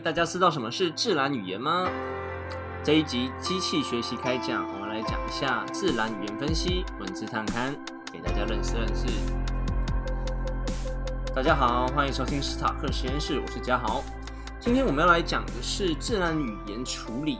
大家知道什么是自然语言吗？这一集机器学习开讲，我们来讲一下自然语言分析、文字探勘，给大家认识认识。大家好，欢迎收听史塔克实验室，我是嘉豪。今天我们要来讲的是自然语言处理，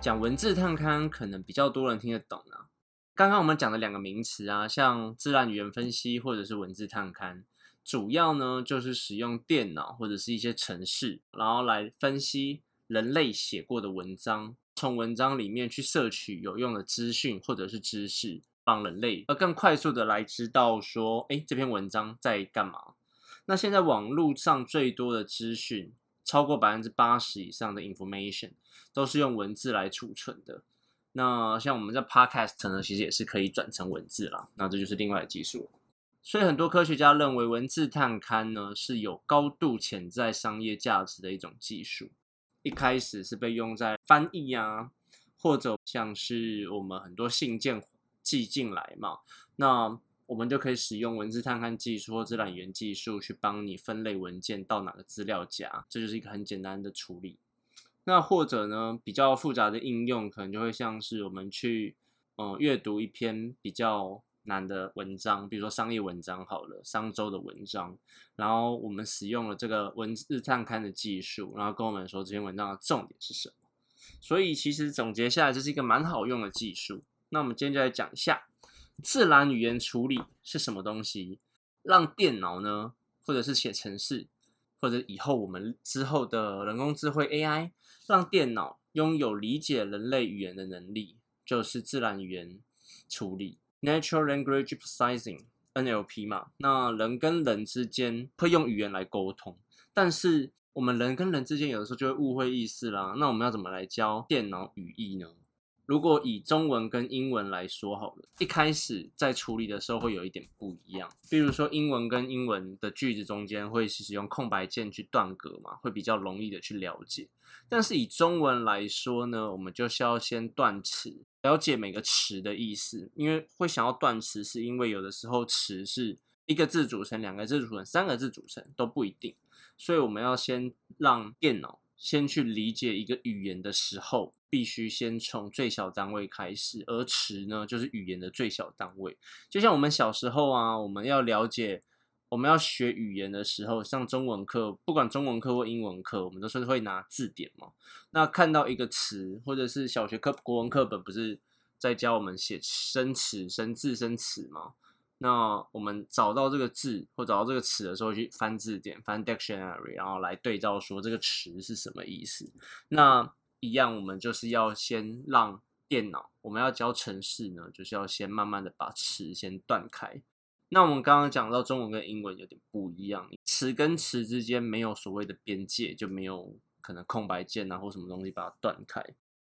讲文字探勘可能比较多人听得懂啊。刚刚我们讲的两个名词啊，像自然语言分析或者是文字探勘。主要呢，就是使用电脑或者是一些程式，然后来分析人类写过的文章，从文章里面去摄取有用的资讯或者是知识，帮人类而更快速的来知道说，哎，这篇文章在干嘛？那现在网络上最多的资讯，超过百分之八十以上的 information 都是用文字来储存的。那像我们在 podcast 呢，其实也是可以转成文字啦。那这就是另外的技术。所以很多科学家认为，文字探勘呢是有高度潜在商业价值的一种技术。一开始是被用在翻译啊，或者像是我们很多信件寄进来嘛，那我们就可以使用文字探勘技术或自然语言技术去帮你分类文件到哪个资料夹，这就是一个很简单的处理。那或者呢，比较复杂的应用，可能就会像是我们去嗯阅读一篇比较。难的文章，比如说商业文章好了，商周的文章，然后我们使用了这个文字探勘的技术，然后跟我们说这篇文章的重点是什么。所以其实总结下来，这是一个蛮好用的技术。那我们今天就来讲一下自然语言处理是什么东西，让电脑呢，或者是写程式，或者以后我们之后的人工智慧 AI，让电脑拥有理解人类语言的能力，就是自然语言处理。Natural Language Processing（NLP） 嘛，那人跟人之间会用语言来沟通，但是我们人跟人之间有的时候就会误会意思啦。那我们要怎么来教电脑语义呢？如果以中文跟英文来说好了，一开始在处理的时候会有一点不一样。比如说英文跟英文的句子中间会使用空白键去断格嘛，会比较容易的去了解。但是以中文来说呢，我们就需要先断词。了解每个词的意思，因为会想要断词，是因为有的时候词是一个字组成、两个字组成、三个字组成都不一定，所以我们要先让电脑先去理解一个语言的时候，必须先从最小单位开始，而词呢就是语言的最小单位。就像我们小时候啊，我们要了解。我们要学语言的时候，像中文课，不管中文课或英文课，我们都是会拿字典嘛。那看到一个词，或者是小学课国文课本不是在教我们写生词、生字、生词吗？那我们找到这个字或找到这个词的时候，去翻字典、翻 dictionary，然后来对照说这个词是什么意思。那一样，我们就是要先让电脑，我们要教程式呢，就是要先慢慢的把词先断开。那我们刚刚讲到中文跟英文有点不一样，词跟词之间没有所谓的边界，就没有可能空白键啊或什么东西把它断开。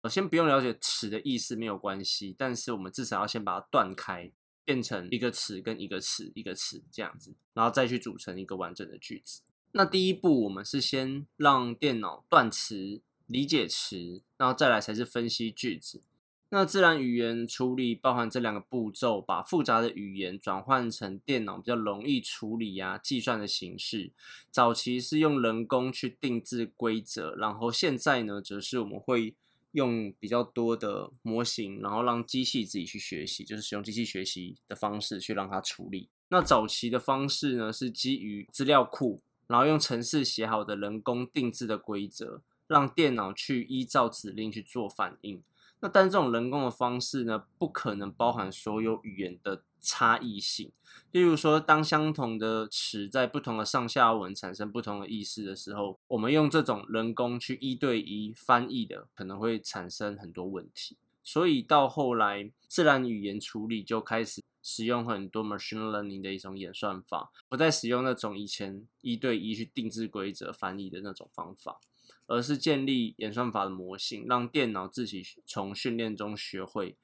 我先不用了解词的意思没有关系，但是我们至少要先把它断开，变成一个词跟一个词一个词这样子，然后再去组成一个完整的句子。那第一步我们是先让电脑断词、理解词，然后再来才是分析句子。那自然语言处理包含这两个步骤，把复杂的语言转换成电脑比较容易处理呀、计算的形式。早期是用人工去定制规则，然后现在呢，则是我们会用比较多的模型，然后让机器自己去学习，就是使用机器学习的方式去让它处理。那早期的方式呢，是基于资料库，然后用程式写好的人工定制的规则，让电脑去依照指令去做反应。那但这种人工的方式呢，不可能包含所有语言的差异性。例如说，当相同的词在不同的上下文产生不同的意思的时候，我们用这种人工去一对一翻译的，可能会产生很多问题。所以到后来，自然语言处理就开始使用很多 machine learning 的一种演算法，不再使用那种以前一对一去定制规则翻译的那种方法。而是建立演算法的模型，让电脑自己从训练中学会，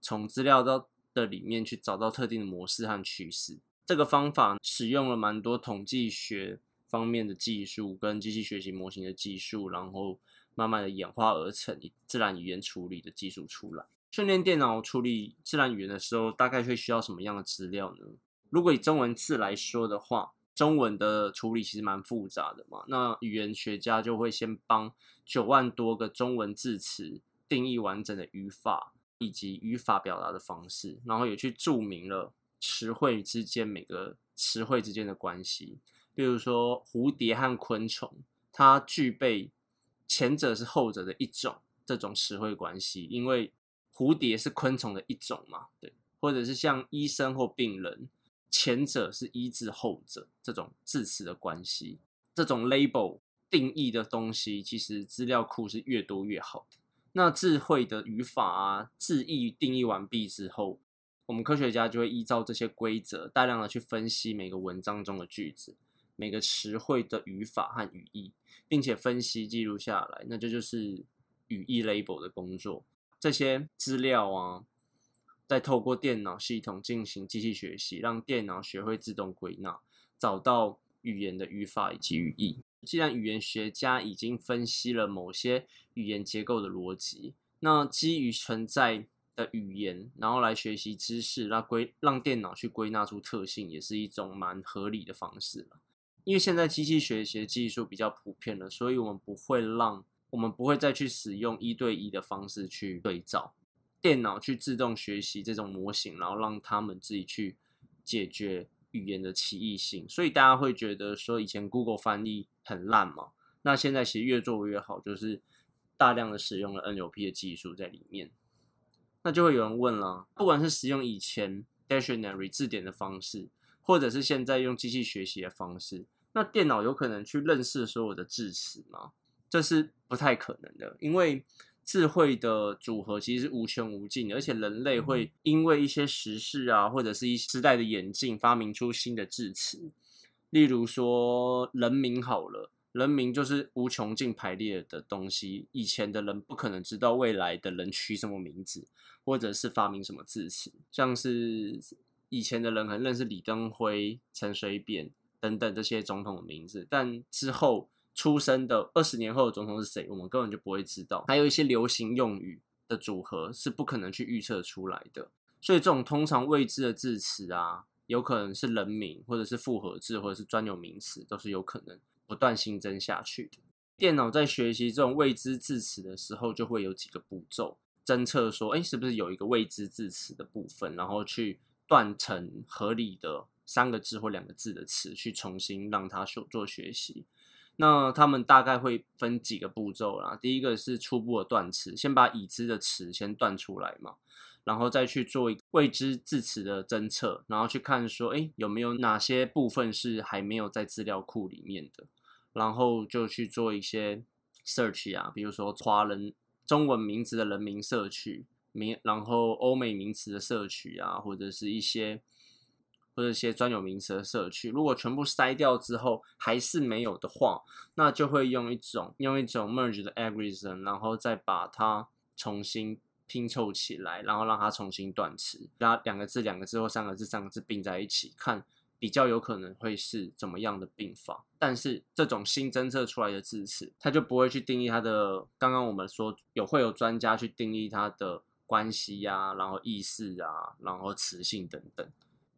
从资料到的里面去找到特定的模式和趋势。这个方法使用了蛮多统计学方面的技术跟机器学习模型的技术，然后慢慢的演化而成自然语言处理的技术出来。训练电脑处理自然语言的时候，大概会需要什么样的资料呢？如果以中文字来说的话，中文的处理其实蛮复杂的嘛，那语言学家就会先帮九万多个中文字词定义完整的语法以及语法表达的方式，然后也去注明了词汇之间每个词汇之间的关系。比如说蝴蝶和昆虫，它具备前者是后者的一种这种词汇关系，因为蝴蝶是昆虫的一种嘛，对，或者是像医生或病人。前者是医治后者这种字词的关系，这种 label 定义的东西，其实资料库是越多越好的。那智慧的语法啊，字义定义完毕之后，我们科学家就会依照这些规则，大量的去分析每个文章中的句子、每个词汇的语法和语义，并且分析记录下来。那这就是语义 label 的工作。这些资料啊。再透过电脑系统进行机器学习，让电脑学会自动归纳，找到语言的语法以及语义。既然语言学家已经分析了某些语言结构的逻辑，那基于存在的语言，然后来学习知识，那归让电脑去归纳出特性，也是一种蛮合理的方式了。因为现在机器学习的技术比较普遍了，所以我们不会让我们不会再去使用一对一的方式去对照。电脑去自动学习这种模型，然后让他们自己去解决语言的奇异性，所以大家会觉得说以前 Google 翻译很烂嘛？那现在其实越做越好，就是大量的使用了 NLP 的技术在里面。那就会有人问了，不管是使用以前 Dictionary 字典的方式，或者是现在用机器学习的方式，那电脑有可能去认识所有的字词吗？这是不太可能的，因为。智慧的组合其实是无穷无尽的，而且人类会因为一些时事啊，或者是一时代的演进，发明出新的字词。例如说人名好了，人名就是无穷尽排列的东西。以前的人不可能知道未来的人取什么名字，或者是发明什么字词。像是以前的人可能认识李登辉、陈水扁等等这些总统的名字，但之后。出生的二十年后的总统是谁？我们根本就不会知道。还有一些流行用语的组合是不可能去预测出来的。所以这种通常未知的字词啊，有可能是人名，或者是复合字，或者是专有名词，都是有可能不断新增下去的。电脑在学习这种未知字词的时候，就会有几个步骤侦测说，哎，是不是有一个未知字词的部分，然后去断成合理的三个字或两个字的词，去重新让它做做学习。那他们大概会分几个步骤啦。第一个是初步的断词，先把已知的词先断出来嘛，然后再去做未知字词的侦测，然后去看说，哎，有没有哪些部分是还没有在资料库里面的，然后就去做一些 search 啊，比如说华人中文名字的人名社区名，然后欧美名词的社区啊，或者是一些。或者一些专有名词的社区，如果全部筛掉之后还是没有的话，那就会用一种用一种 merge 的 algorithm，然后再把它重新拼凑起来，然后让它重新断词，然后两个字、两个字或三个字、三个字并在一起，看比较有可能会是怎么样的并法。但是这种新侦测出来的字词，它就不会去定义它的。刚刚我们说有会有专家去定义它的关系呀，然后意思啊，然后词性等等。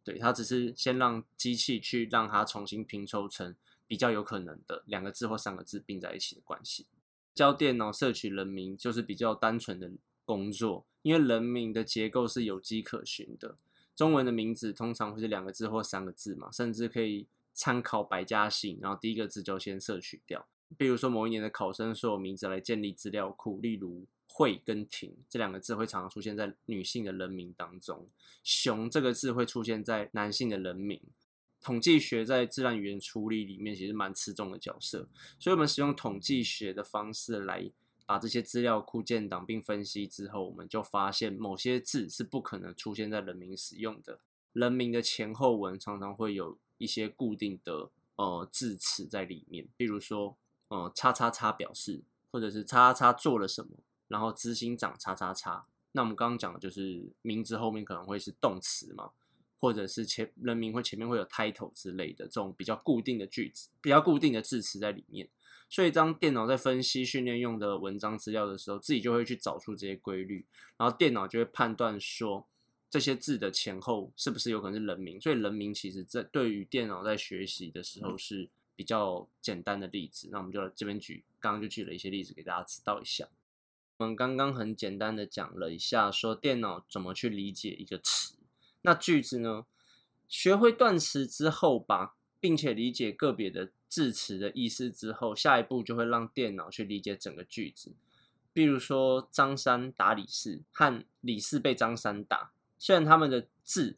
对，它只是先让机器去让它重新拼凑成比较有可能的两个字或三个字并在一起的关系。教电脑摄取人名就是比较单纯的工作，因为人名的结构是有迹可循的。中文的名字通常会是两个字或三个字嘛，甚至可以参考百家姓，然后第一个字就先摄取掉。比如说某一年的考生说有名字来建立资料库，例如。会跟婷这两个字会常常出现在女性的人名当中，熊这个字会出现在男性的人名。统计学在自然语言处理里面其实蛮吃重的角色，所以我们使用统计学的方式来把这些资料库建档并分析之后，我们就发现某些字是不可能出现在人名使用的。人名的前后文常常会有一些固定的呃字词在里面，比如说呃叉叉叉表示，或者是叉叉叉做了什么。然后执行长叉叉叉，那我们刚刚讲的就是名字后面可能会是动词嘛，或者是前人名会前面会有 title 之类的这种比较固定的句子，比较固定的字词在里面。所以当电脑在分析训练用的文章资料的时候，自己就会去找出这些规律，然后电脑就会判断说这些字的前后是不是有可能是人名？所以人名其实在对于电脑在学习的时候是比较简单的例子。那我们就这边举，刚刚就举了一些例子给大家知道一下。我们刚刚很简单的讲了一下，说电脑怎么去理解一个词。那句子呢？学会断词之后吧，并且理解个别的字词的意思之后，下一步就会让电脑去理解整个句子。比如说，张三打李四和李四被张三打，虽然他们的字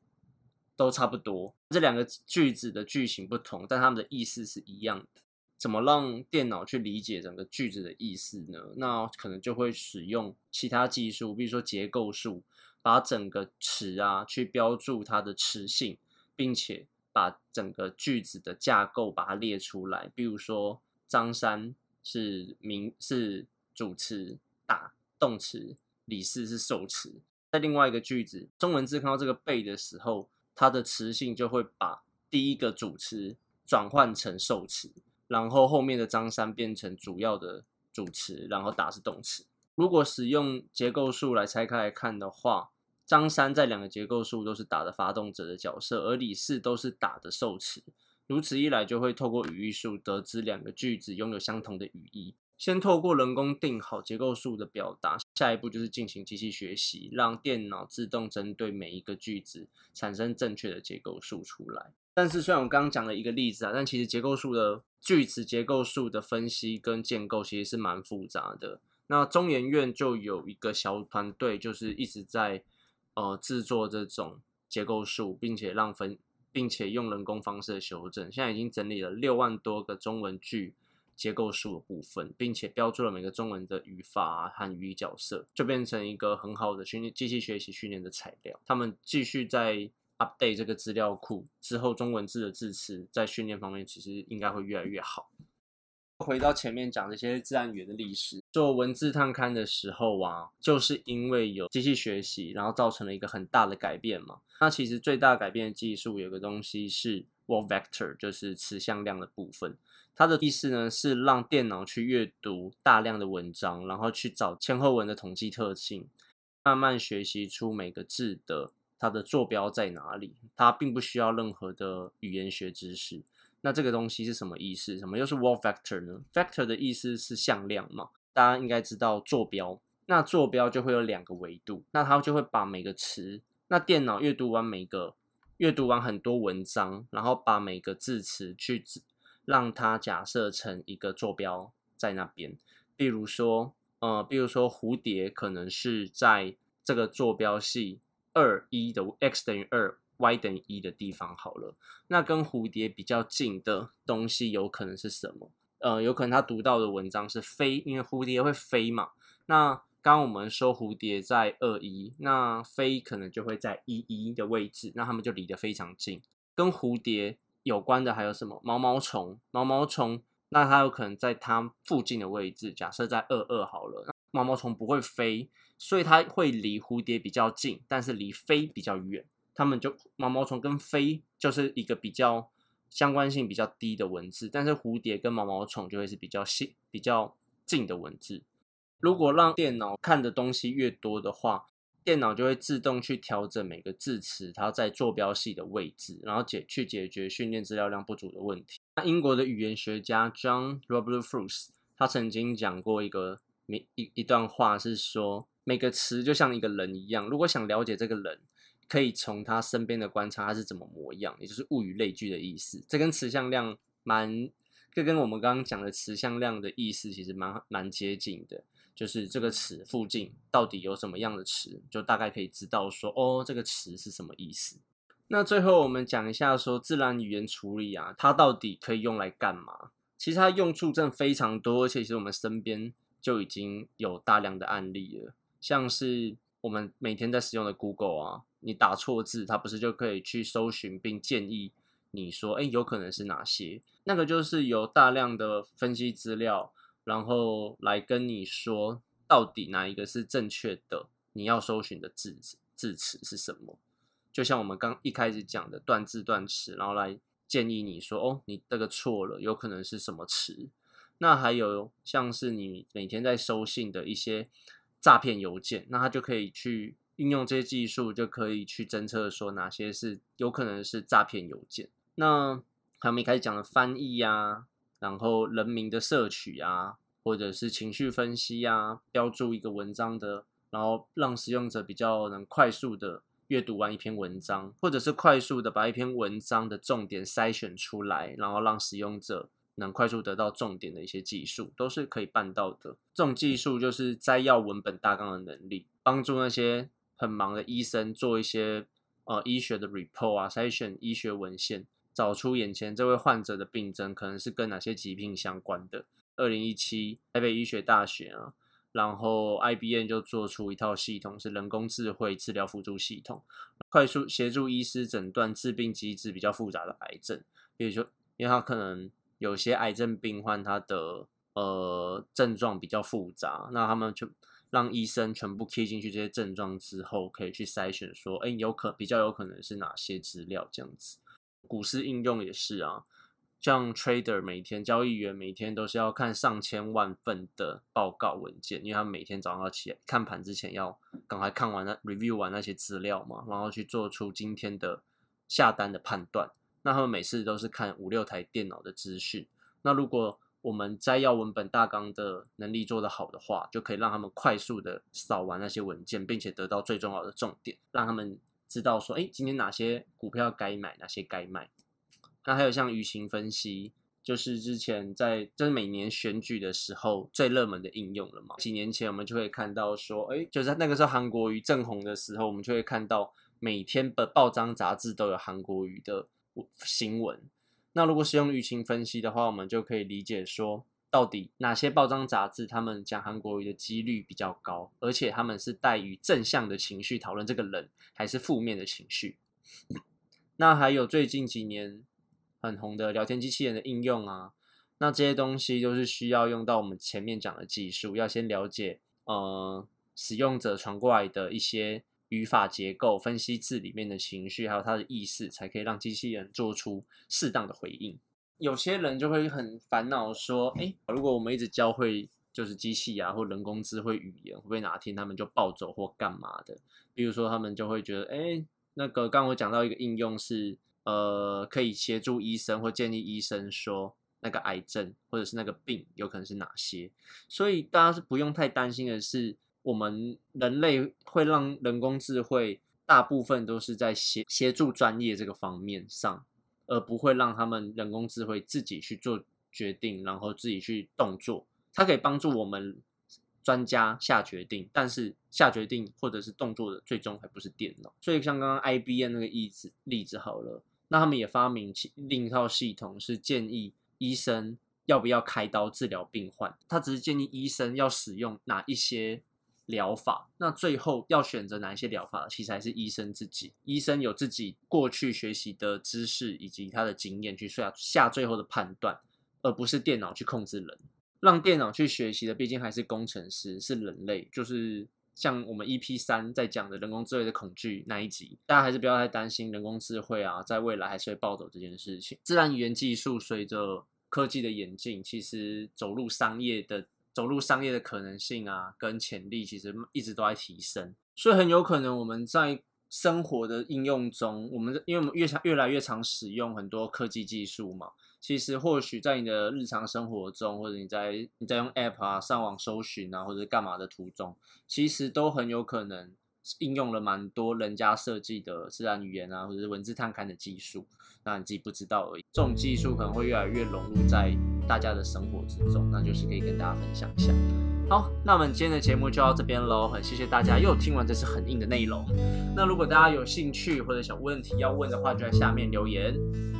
都差不多，这两个句子的句型不同，但他们的意思是一样的。怎么让电脑去理解整个句子的意思呢？那可能就会使用其他技术，比如说结构树，把整个词啊去标注它的词性，并且把整个句子的架构把它列出来。比如说，张三是名是主词。打动词，李四是受词。在另外一个句子，中文字看到这个被的时候，它的词性就会把第一个主词转换成受词，然后后面的张三变成主要的主词，然后打是动词。如果使用结构数来拆开来看的话，张三在两个结构数都是打的发动者的角色，而李四都是打的受词。如此一来，就会透过语义数得知两个句子拥有相同的语义。先透过人工定好结构数的表达，下一步就是进行机器学习，让电脑自动针对每一个句子产生正确的结构数出来。但是虽然我刚刚讲了一个例子啊，但其实结构数的句子结构数的分析跟建构其实是蛮复杂的。那中研院就有一个小团队，就是一直在呃制作这种结构数，并且让分，并且用人工方式的修正，现在已经整理了六万多个中文句。结构数的部分，并且标注了每个中文的语法和语义角色，就变成一个很好的训练机器学习训练的材料。他们继续在 update 这个资料库之后，中文字的字词在训练方面其实应该会越来越好。回到前面讲这些自然语言的历史，做文字探勘的时候啊，就是因为有机器学习，然后造成了一个很大的改变嘛。那其实最大改变的技术有个东西是 word vector，就是词向量的部分。它的意思呢是让电脑去阅读大量的文章，然后去找前后文的统计特性，慢慢学习出每个字的它的坐标在哪里。它并不需要任何的语言学知识。那这个东西是什么意思？什么又是 word vector 呢？vector 的意思是向量嘛？大家应该知道坐标。那坐标就会有两个维度，那它就会把每个词，那电脑阅读完每个阅读完很多文章，然后把每个字词去。让它假设成一个坐标在那边，比如说，呃，比如说蝴蝶可能是在这个坐标系二一的 x 等于二，y 等于一的地方好了。那跟蝴蝶比较近的东西有可能是什么？呃，有可能他读到的文章是飞，因为蝴蝶会飞嘛。那刚刚我们说蝴蝶在二一，那飞可能就会在一一的位置，那他们就离得非常近，跟蝴蝶。有关的还有什么毛毛虫？毛毛虫，那它有可能在它附近的位置，假设在二二好了。毛毛虫不会飞，所以它会离蝴蝶比较近，但是离飞比较远。它们就毛毛虫跟飞就是一个比较相关性比较低的文字，但是蝴蝶跟毛毛虫就会是比较近、比较近的文字。如果让电脑看的东西越多的话，电脑就会自动去调整每个字词它在坐标系的位置，然后解去解决训练资料量不足的问题。那英国的语言学家 John Robert Fruce 他曾经讲过一个一一一段话，是说每个词就像一个人一样，如果想了解这个人，可以从他身边的观察他是怎么模样，也就是物以类聚的意思。这跟词向量蛮，这跟我们刚刚讲的词向量的意思其实蛮蛮接近的。就是这个词附近到底有什么样的词，就大概可以知道说，哦，这个词是什么意思。那最后我们讲一下说，自然语言处理啊，它到底可以用来干嘛？其实它用处真的非常多，而且其实我们身边就已经有大量的案例了。像是我们每天在使用的 Google 啊，你打错字，它不是就可以去搜寻并建议你说，哎，有可能是哪些？那个就是有大量的分析资料。然后来跟你说，到底哪一个是正确的？你要搜寻的字字词是什么？就像我们刚一开始讲的断字断词，然后来建议你说，哦，你这个错了，有可能是什么词？那还有像是你每天在收信的一些诈骗邮件，那他就可以去运用这些技术就可以去侦测说哪些是有可能是诈骗邮件。那我们一开始讲的翻译啊，然后人名的摄取啊，或者是情绪分析啊，标注一个文章的，然后让使用者比较能快速的阅读完一篇文章，或者是快速的把一篇文章的重点筛选出来，然后让使用者能快速得到重点的一些技术，都是可以办到的。这种技术就是摘要文本大纲的能力，帮助那些很忙的医生做一些呃医学的 report 啊，筛选医学文献。找出眼前这位患者的病症可能是跟哪些疾病相关的。二零一七台北医学大学啊，然后 IBM 就做出一套系统，是人工智慧治疗辅助系统，快速协助医师诊断致病机制比较复杂的癌症。比如说，因为他可能有些癌症病患他的呃症状比较复杂，那他们就让医生全部 key 进去这些症状之后，可以去筛选说，哎，有可比较有可能是哪些资料这样子。股市应用也是啊，像 trader 每天交易员每天都是要看上千万份的报告文件，因为他每天早上要起来看盘之前要赶快看完那 review 完那些资料嘛，然后去做出今天的下单的判断。那他们每次都是看五六台电脑的资讯。那如果我们摘要文本大纲的能力做得好的话，就可以让他们快速的扫完那些文件，并且得到最重要的重点，让他们。知道说，哎，今天哪些股票该买，哪些该卖？那还有像舆情分析，就是之前在，就是每年选举的时候最热门的应用了嘛。几年前我们就会看到说，哎，就是那个时候韩国瑜正红的时候，我们就会看到每天的报章杂志都有韩国瑜的新闻。那如果是用舆情分析的话，我们就可以理解说。到底哪些报章杂志他们讲韩国瑜的几率比较高，而且他们是带于正向的情绪讨论这个人，还是负面的情绪？那还有最近几年很红的聊天机器人的应用啊，那这些东西都是需要用到我们前面讲的技术，要先了解呃使用者传过来的一些语法结构，分析字里面的情绪，还有它的意思，才可以让机器人做出适当的回应。有些人就会很烦恼说：“哎，如果我们一直教会就是机器啊，或人工智慧语言，会不会哪天他们就暴走或干嘛的？比如说，他们就会觉得，哎，那个刚我讲到一个应用是，呃，可以协助医生或建议医生说那个癌症或者是那个病有可能是哪些。所以大家是不用太担心的是，我们人类会让人工智慧大部分都是在协协助专业这个方面上。”而不会让他们人工智慧自己去做决定，然后自己去动作。它可以帮助我们专家下决定，但是下决定或者是动作的最终还不是电脑。所以像刚刚 IBM 那个例子例子好了，那他们也发明另一套系统，是建议医生要不要开刀治疗病患。他只是建议医生要使用哪一些。疗法，那最后要选择哪一些疗法，其实还是医生自己。医生有自己过去学习的知识以及他的经验去下下最后的判断，而不是电脑去控制人。让电脑去学习的，毕竟还是工程师，是人类。就是像我们 EP 三在讲的人工智慧的恐惧那一集，大家还是不要太担心人工智慧啊，在未来还是会暴走这件事情。自然语言技术随着科技的演进，其实走入商业的。走入商业的可能性啊，跟潜力其实一直都在提升，所以很有可能我们在生活的应用中，我们因为我们越常越来越常使用很多科技技术嘛，其实或许在你的日常生活中，或者你在你在用 App 啊、上网搜寻啊，或者干嘛的途中，其实都很有可能应用了蛮多人家设计的自然语言啊，或者是文字探勘的技术，那你自己不知道而已。这种技术可能会越来越融入在。大家的生活之中，那就是可以跟大家分享一下。好，那我们今天的节目就到这边喽，很谢谢大家又听完这次很硬的内容。那如果大家有兴趣或者小问题要问的话，就在下面留言。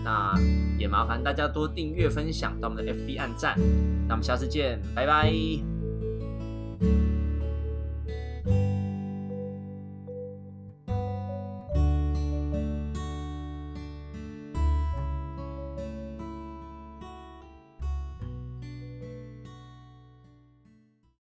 那也麻烦大家多订阅、分享到我们的 FB 按赞。那我们下次见，拜拜。